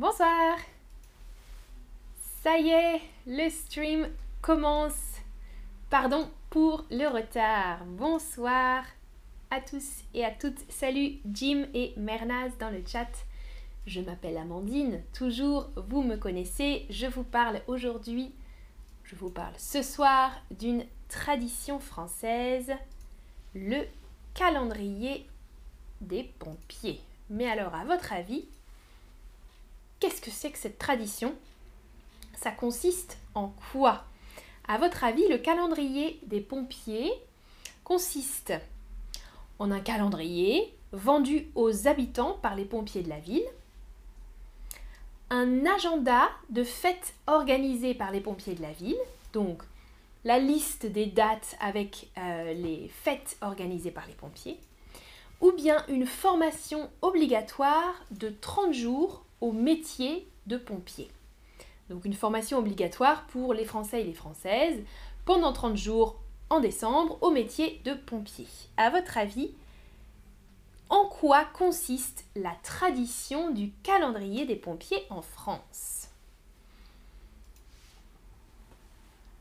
Bonsoir Ça y est, le stream commence. Pardon pour le retard. Bonsoir à tous et à toutes. Salut Jim et Mernaz dans le chat. Je m'appelle Amandine, toujours vous me connaissez. Je vous parle aujourd'hui, je vous parle ce soir d'une tradition française, le calendrier des pompiers. Mais alors, à votre avis, qu'est-ce que c'est que cette tradition? Ça consiste en quoi? À votre avis, le calendrier des pompiers consiste en un calendrier vendu aux habitants par les pompiers de la ville, un agenda de fêtes organisées par les pompiers de la ville, donc la liste des dates avec euh, les fêtes organisées par les pompiers, ou bien une formation obligatoire de 30 jours au métier de pompier. Donc une formation obligatoire pour les Français et les Françaises pendant 30 jours en décembre au métier de pompier. À votre avis, en quoi consiste la tradition du calendrier des pompiers en France?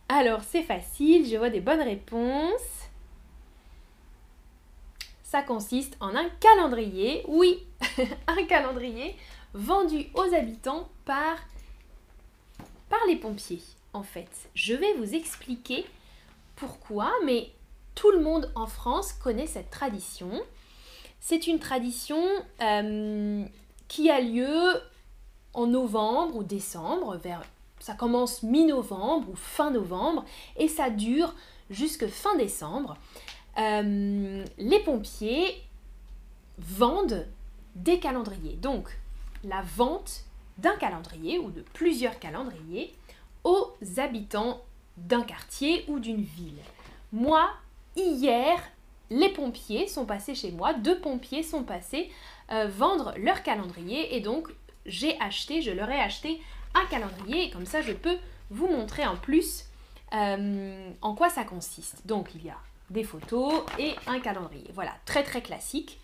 Alors c'est facile, je vois des bonnes réponses. Ça consiste en un calendrier, oui, un calendrier vendu aux habitants par, les pompiers, en fait. Je vais vous expliquer pourquoi, mais tout le monde en France connaît cette tradition. C'est une tradition euh, qui a lieu en novembre ou décembre, ça commence mi-novembre ou fin novembre, et ça dure jusque fin décembre. Euh, les pompiers vendent des calendriers. Donc, la vente d'un calendrier ou de plusieurs calendriers aux habitants d'un quartier ou d'une ville. Moi, hier, les pompiers sont passés chez moi, deux pompiers sont passés euh, vendre leur calendrier et donc j'ai acheté, je leur ai acheté un calendrier et comme ça je peux vous montrer en plus euh, en quoi ça consiste. Donc il y a des photos et un calendrier. Voilà, très très classique.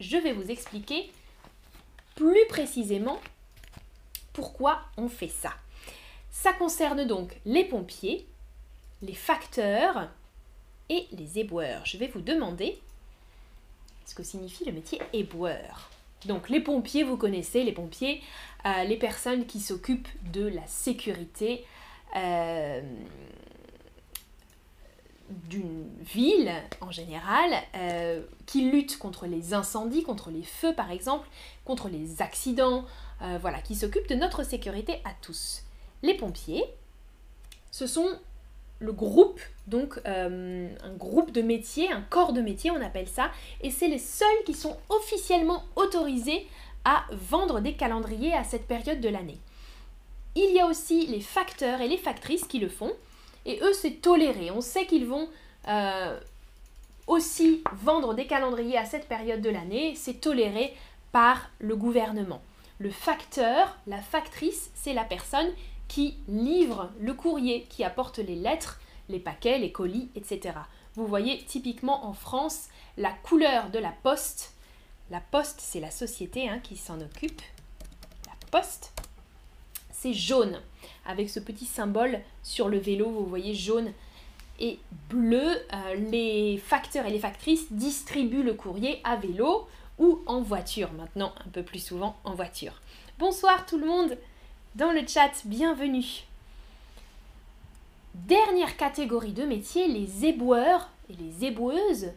Je vais vous expliquer plus précisément pourquoi on fait ça. Ça concerne donc les pompiers, les facteurs et les éboueurs. Je vais vous demander ce que signifie le métier éboueur. Donc les pompiers, vous connaissez les pompiers, euh, les personnes qui s'occupent de la sécurité euh, d'une ville en général, euh, qui lutte contre les incendies, contre les feux par exemple, contre les accidents, euh, voilà, qui s'occupe de notre sécurité à tous. Les pompiers, ce sont le groupe, donc euh, un groupe de métiers, un corps de métier on appelle ça, et c'est les seuls qui sont officiellement autorisés à vendre des calendriers à cette période de l'année. Il y a aussi les facteurs et les factrices qui le font, et eux, c'est toléré. On sait qu'ils vont euh, aussi vendre des calendriers à cette période de l'année. C'est toléré par le gouvernement. Le facteur, la factrice, c'est la personne qui livre le courrier, qui apporte les lettres, les paquets, les colis, etc. Vous voyez typiquement en France la couleur de la poste. La poste, c'est la société hein, qui s'en occupe. La poste, jaune avec ce petit symbole sur le vélo, vous voyez jaune et bleu. Euh, les facteurs et les factrices distribuent le courrier à vélo ou en voiture, maintenant un peu plus souvent en voiture. Bonsoir tout le monde dans le chat, bienvenue. Dernière catégorie de métier, les éboueurs et les éboueuses.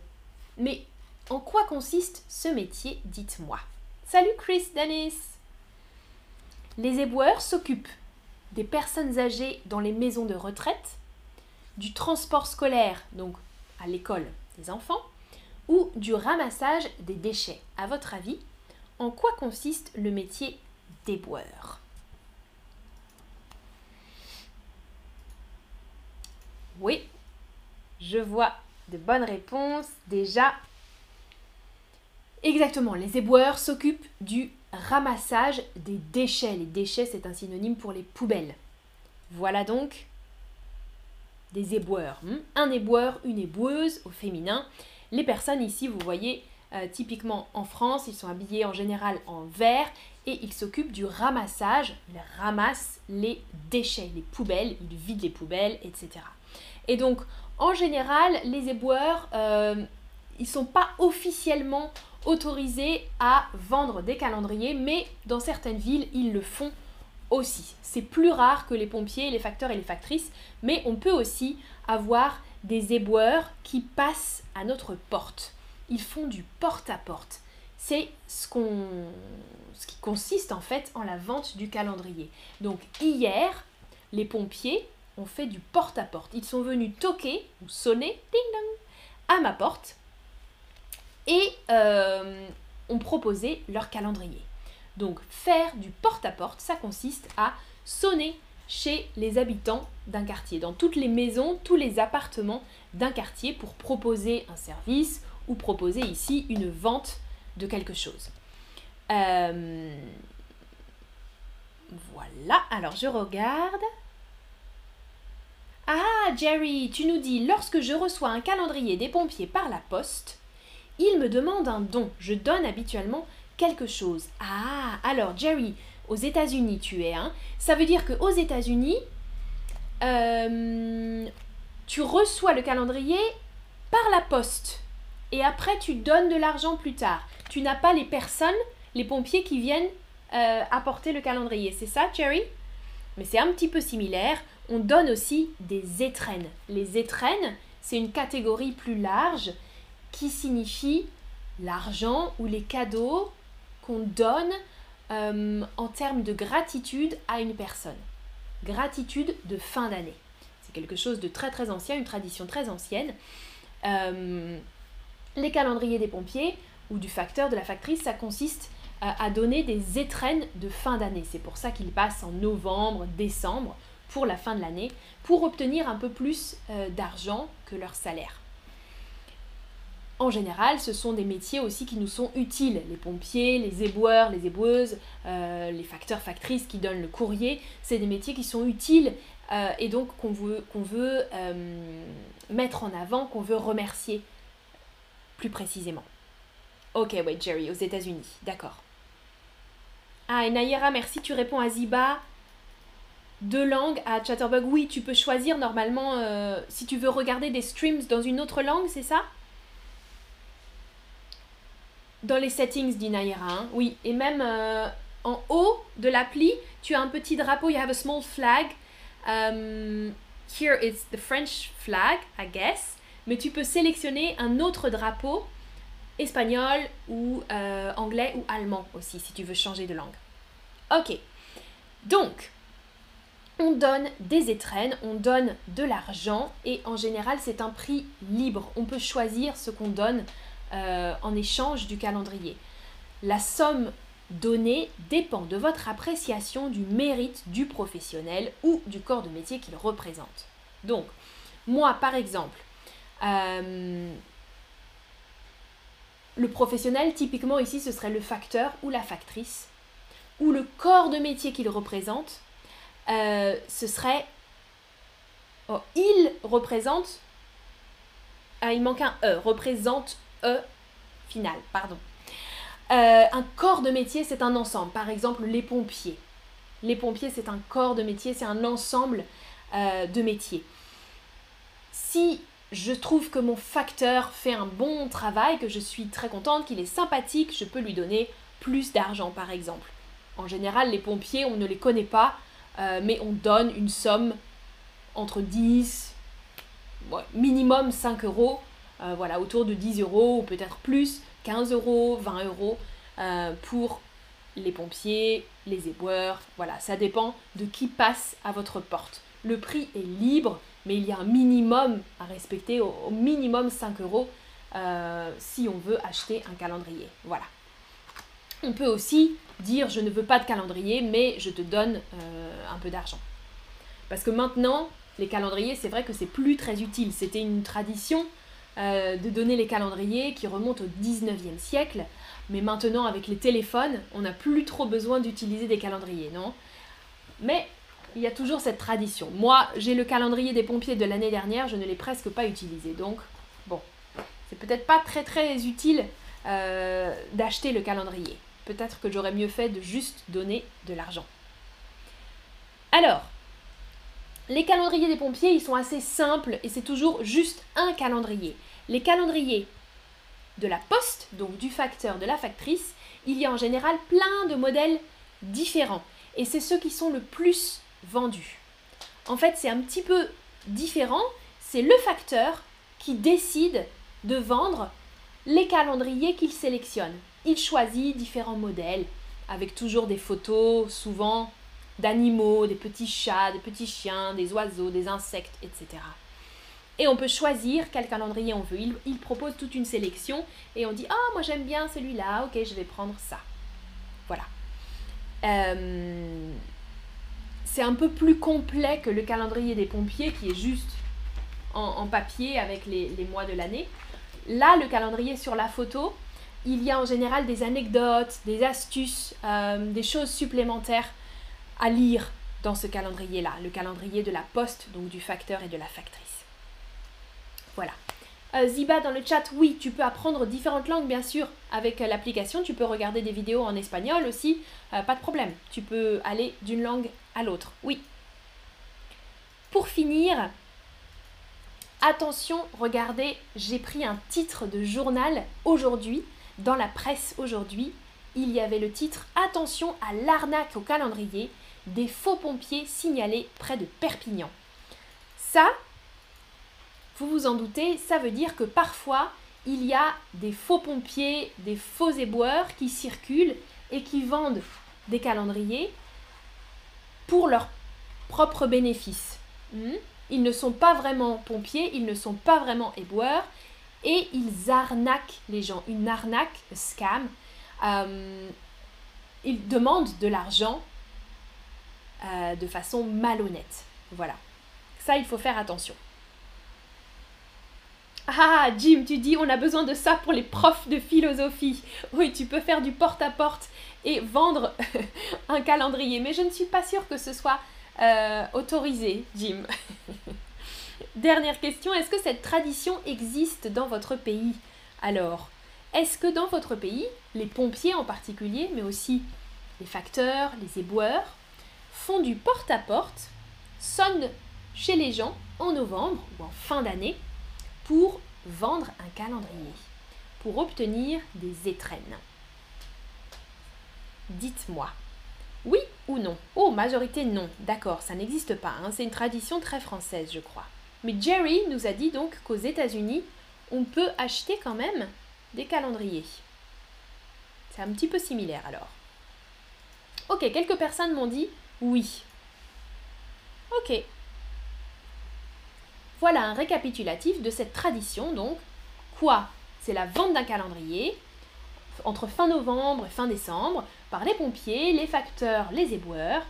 Mais en quoi consiste ce métier, dites-moi? Salut Chris Dennis Les éboueurs s'occupent des personnes âgées dans les maisons de retraite, du transport scolaire, donc à l'école des enfants, ou du ramassage des déchets. À votre avis, en quoi consiste le métier d'éboueur? Oui, je vois de bonnes réponses déjà. Exactement, les éboueurs s'occupent du ramassage des déchets. Les déchets, c'est un synonyme pour les poubelles. Voilà donc des éboueurs. Hmm. Un éboueur, une éboueuse au féminin. Les personnes ici, vous voyez, Euh, typiquement en France, ils sont habillés en général en vert et ils s'occupent du ramassage. Ils ramassent les déchets, les poubelles, ils vident les poubelles, etc. Et donc, en général, les éboueurs, euh, ils ne sont pas officiellement autorisés à vendre des calendriers, mais dans certaines villes, ils le font aussi. C'est plus rare que les pompiers, les facteurs et les factrices, mais on peut aussi avoir des éboueurs qui passent à notre porte. Ils font du porte-à-porte. C'est ce, qui consiste en fait en la vente du calendrier. Donc hier, les pompiers ont fait du porte-à-porte. Ils sont venus toquer ou sonner ding dong, à ma porte et euh, ont proposé leur calendrier. Donc faire du porte-à-porte, ça consiste à sonner chez les habitants d'un quartier, dans toutes les maisons, tous les appartements d'un quartier pour proposer un service ou proposer ici une vente de quelque chose. Euh, voilà, alors je regarde. Ah, Jerry, tu nous dis, lorsque je reçois un calendrier des pompiers par la poste, il me demande un don. Je donne habituellement quelque chose. Ah, alors Jerry, aux États-Unis tu es, hein Ça veut dire qu'aux États-Unis, euh, tu reçois le calendrier par la poste. Et après, tu donnes de l'argent plus tard. Tu n'as pas les personnes, les pompiers qui viennent euh, apporter le calendrier. C'est ça, Jerry? Mais c'est un petit peu similaire on donne aussi des étrennes. Les étrennes, c'est une catégorie plus large qui signifie l'argent ou les cadeaux qu'on donne euh, en termes de gratitude à une personne. Gratitude de fin d'année. C'est quelque chose de très très ancien, une tradition très ancienne. Euh, les calendriers des pompiers ou du facteur, de la factrice, ça consiste euh, à donner des étrennes de fin d'année. C'est pour ça qu'ils passent en novembre, décembre pour la fin de l'année pour obtenir un peu plus d'argent que leur salaire. En général, ce sont des métiers aussi qui nous sont utiles. Les pompiers, les éboueurs, les éboueuses, euh, les facteurs, factrices qui donnent le courrier, c'est des métiers qui sont utiles euh, et donc qu'on veut, veut mettre en avant, qu'on veut remercier plus précisément. Ok, ouais, Jerry, aux États-Unis, d'accord. Ah, et Nayera, merci, tu réponds à Ziba deux langues à Chatterbug. Oui, tu peux choisir normalement euh, si tu veux regarder des streams dans une autre langue, c'est ça? Dans les settings, dit Naira. Hein. Oui, et même euh, en haut de l'appli, tu as un petit drapeau. You have a small flag. Um, here is the French flag, I guess. Mais tu peux sélectionner un autre drapeau, espagnol ou euh, anglais ou allemand aussi, si tu veux changer de langue. Ok. Donc, on donne des étrennes, on donne de l'argent et en général c'est un prix libre. On peut choisir ce qu'on donne euh, en échange du calendrier. La somme donnée dépend de votre appréciation du mérite du professionnel ou du corps de métier qu'il représente. Donc, moi par exemple, euh, le professionnel, typiquement ici, ce serait le facteur ou la factrice, ou le corps de métier qu'il représente, euh, ce serait. Oh, il représente. Ah, il manque un E. Représente E final, pardon. Euh, un corps de métier, c'est un ensemble. Par exemple, les pompiers. Les pompiers, c'est un corps de métier, c'est un ensemble euh, de métiers. Si je trouve que mon facteur fait un bon travail, que je suis très contente, qu'il est sympathique, je peux lui donner plus d'argent, par exemple. En général, les pompiers, on ne les connaît pas, euh, mais on donne une somme entre 10, minimum 5 euros, euh, voilà, autour de 10 euros ou peut-être plus, 15 euros, 20 euros euh, pour les pompiers, les éboueurs, voilà, ça dépend de qui passe à votre porte. Le prix est libre, mais il y a un minimum à respecter, au, minimum 5 euros si on veut acheter un calendrier. Voilà. On peut aussi dire je ne veux pas de calendrier, mais je te donne euh, un peu d'argent. Parce que maintenant, les calendriers, c'est vrai que c'est plus très utile. C'était une tradition euh, de donner les calendriers qui remonte au 19e siècle. Mais maintenant, avec les téléphones, on n'a plus trop besoin d'utiliser des calendriers, non? Mais il y a toujours cette tradition. Moi, j'ai le calendrier des pompiers de l'année dernière, je ne l'ai presque pas utilisé. Donc, bon, c'est peut-être pas très très utile euh, d'acheter le calendrier. Peut-être que j'aurais mieux fait de juste donner de l'argent. Alors, les calendriers des pompiers, ils sont assez simples et c'est toujours juste un calendrier. Les calendriers de la poste, donc du facteur, de la factrice, il y a en général plein de modèles différents. Et c'est ceux qui sont le plus vendus. En fait, c'est un petit peu différent. C'est le facteur qui décide de vendre les calendriers qu'il sélectionne. Il choisit différents modèles, avec toujours des photos, souvent d'animaux, des petits chats, des petits chiens, des oiseaux, des insectes, etc. Et on peut choisir quel calendrier on veut. Il, propose toute une sélection et on dit Ah, moi j'aime bien celui-là, ok, je vais prendre ça. Voilà. Euh, c'est un peu plus complet que le calendrier des pompiers qui est juste en, papier avec les, mois de l'année. Là, le calendrier sur la photo, il y a en général des anecdotes, des astuces, euh, des choses supplémentaires à lire dans ce calendrier-là, le calendrier de la poste, donc du facteur et de la factrice. Voilà. Euh, Ziba dans le chat, oui, tu peux apprendre différentes langues, bien sûr, avec euh, l'application. Tu peux regarder des vidéos en espagnol aussi, euh, pas de problème. Tu peux aller d'une langue à l'autre, oui. Pour finir, attention, regardez, j'ai pris un titre de journal aujourd'hui, dans la presse aujourd'hui. Il y avait le titre Attention à l'arnaque au calendrier des faux pompiers signalés près de Perpignan. Ça, vous vous en doutez, ça veut dire que parfois, il y a des faux pompiers, des faux éboueurs qui circulent et qui vendent des calendriers pour leur propre bénéfice. Hmm? Ils ne sont pas vraiment pompiers, ils ne sont pas vraiment éboueurs et ils arnaquent les gens. Une arnaque, scam. Euh, ils demandent de l'argent euh, de façon malhonnête. Voilà. Ça, il faut faire attention. Ah, Jim, tu dis on a besoin de ça pour les profs de philosophie. Oui, tu peux faire du porte-à-porte et vendre un calendrier, mais je ne suis pas sûre que ce soit euh, autorisé, Jim. Dernière question, est-ce que cette tradition existe dans votre pays? Alors, est-ce que dans votre pays, les pompiers en particulier, mais aussi les facteurs, les éboueurs, font du porte-à-porte, sonnent chez les gens en novembre ou en fin d'année pour vendre un calendrier, pour obtenir des étrennes. Dites-moi, oui ou non? Oh, majorité non, d'accord, ça n'existe pas, hein. c'est une tradition très française, je crois. Mais Jerry nous a dit donc qu'aux États-Unis, on peut acheter quand même des calendriers. C'est un petit peu similaire alors. Ok, quelques personnes m'ont dit oui. Ok. Voilà un récapitulatif de cette tradition, donc. Quoi? C'est la vente d'un calendrier entre fin novembre et fin décembre par les pompiers, les facteurs, les éboueurs,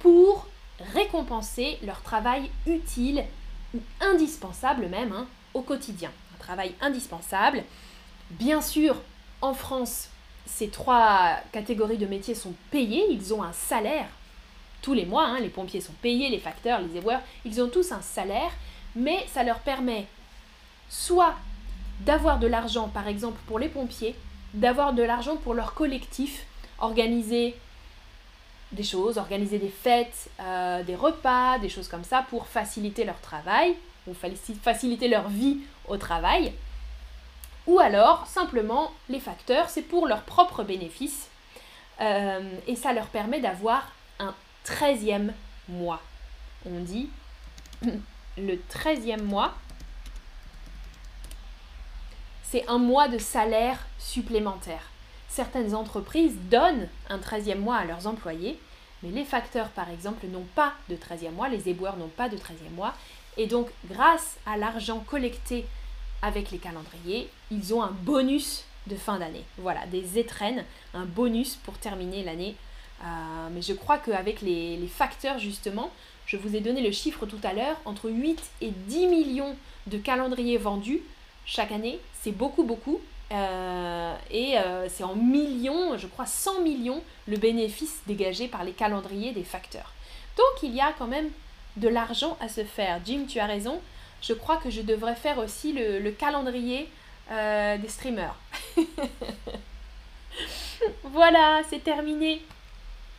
pour récompenser leur travail utile ou indispensable même hein, au quotidien. Un travail indispensable. Bien sûr, en France, ces trois catégories de métiers sont payées, ils ont un salaire tous les mois, hein, les pompiers sont payés, les facteurs, les éboueurs, ils ont tous un salaire, mais ça leur permet soit d'avoir de l'argent, par exemple pour les pompiers, d'avoir de l'argent pour leur collectif, organiser des choses, organiser des fêtes, euh, des repas, des choses comme ça pour faciliter leur travail ou faciliter leur vie au travail. Ou alors, simplement, les facteurs, c'est pour leur propre bénéfice euh, et ça leur permet d'avoir un 13e mois. On dit le 13e mois, c'est un mois de salaire supplémentaire. Certaines entreprises donnent un 13e mois à leurs employés, mais les facteurs, par exemple, n'ont pas de 13e mois, les éboueurs n'ont pas de 13e mois, et donc grâce à l'argent collecté avec les calendriers, ils ont un bonus de fin d'année. Voilà, des étrennes, un bonus pour terminer l'année euh, mais je crois qu'avec les, facteurs, justement, je vous ai donné le chiffre tout à l'heure, entre 8 et 10 millions de calendriers vendus chaque année, c'est beaucoup, beaucoup. Euh, et euh, c'est en millions, je crois 100 millions, le bénéfice dégagé par les calendriers des facteurs. Donc il y a quand même de l'argent à se faire. Jim, tu as raison. Je crois que je devrais faire aussi le, calendrier euh, des streamers. voilà, c'est terminé.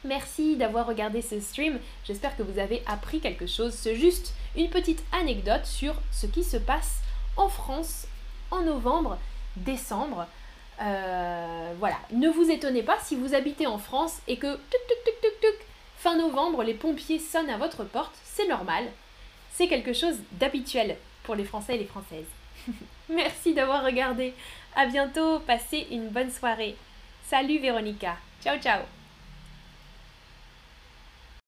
Merci d'avoir regardé ce stream. J'espère que vous avez appris quelque chose. C'est juste une petite anecdote sur ce qui se passe en France en novembre, décembre. Euh, voilà, ne vous étonnez pas si vous habitez en France et que fin novembre, les pompiers sonnent à votre porte, c'est normal. C'est quelque chose d'habituel pour les Français et les Françaises. Merci d'avoir regardé. À bientôt, passez une bonne soirée. Salut Véronica. Ciao ciao.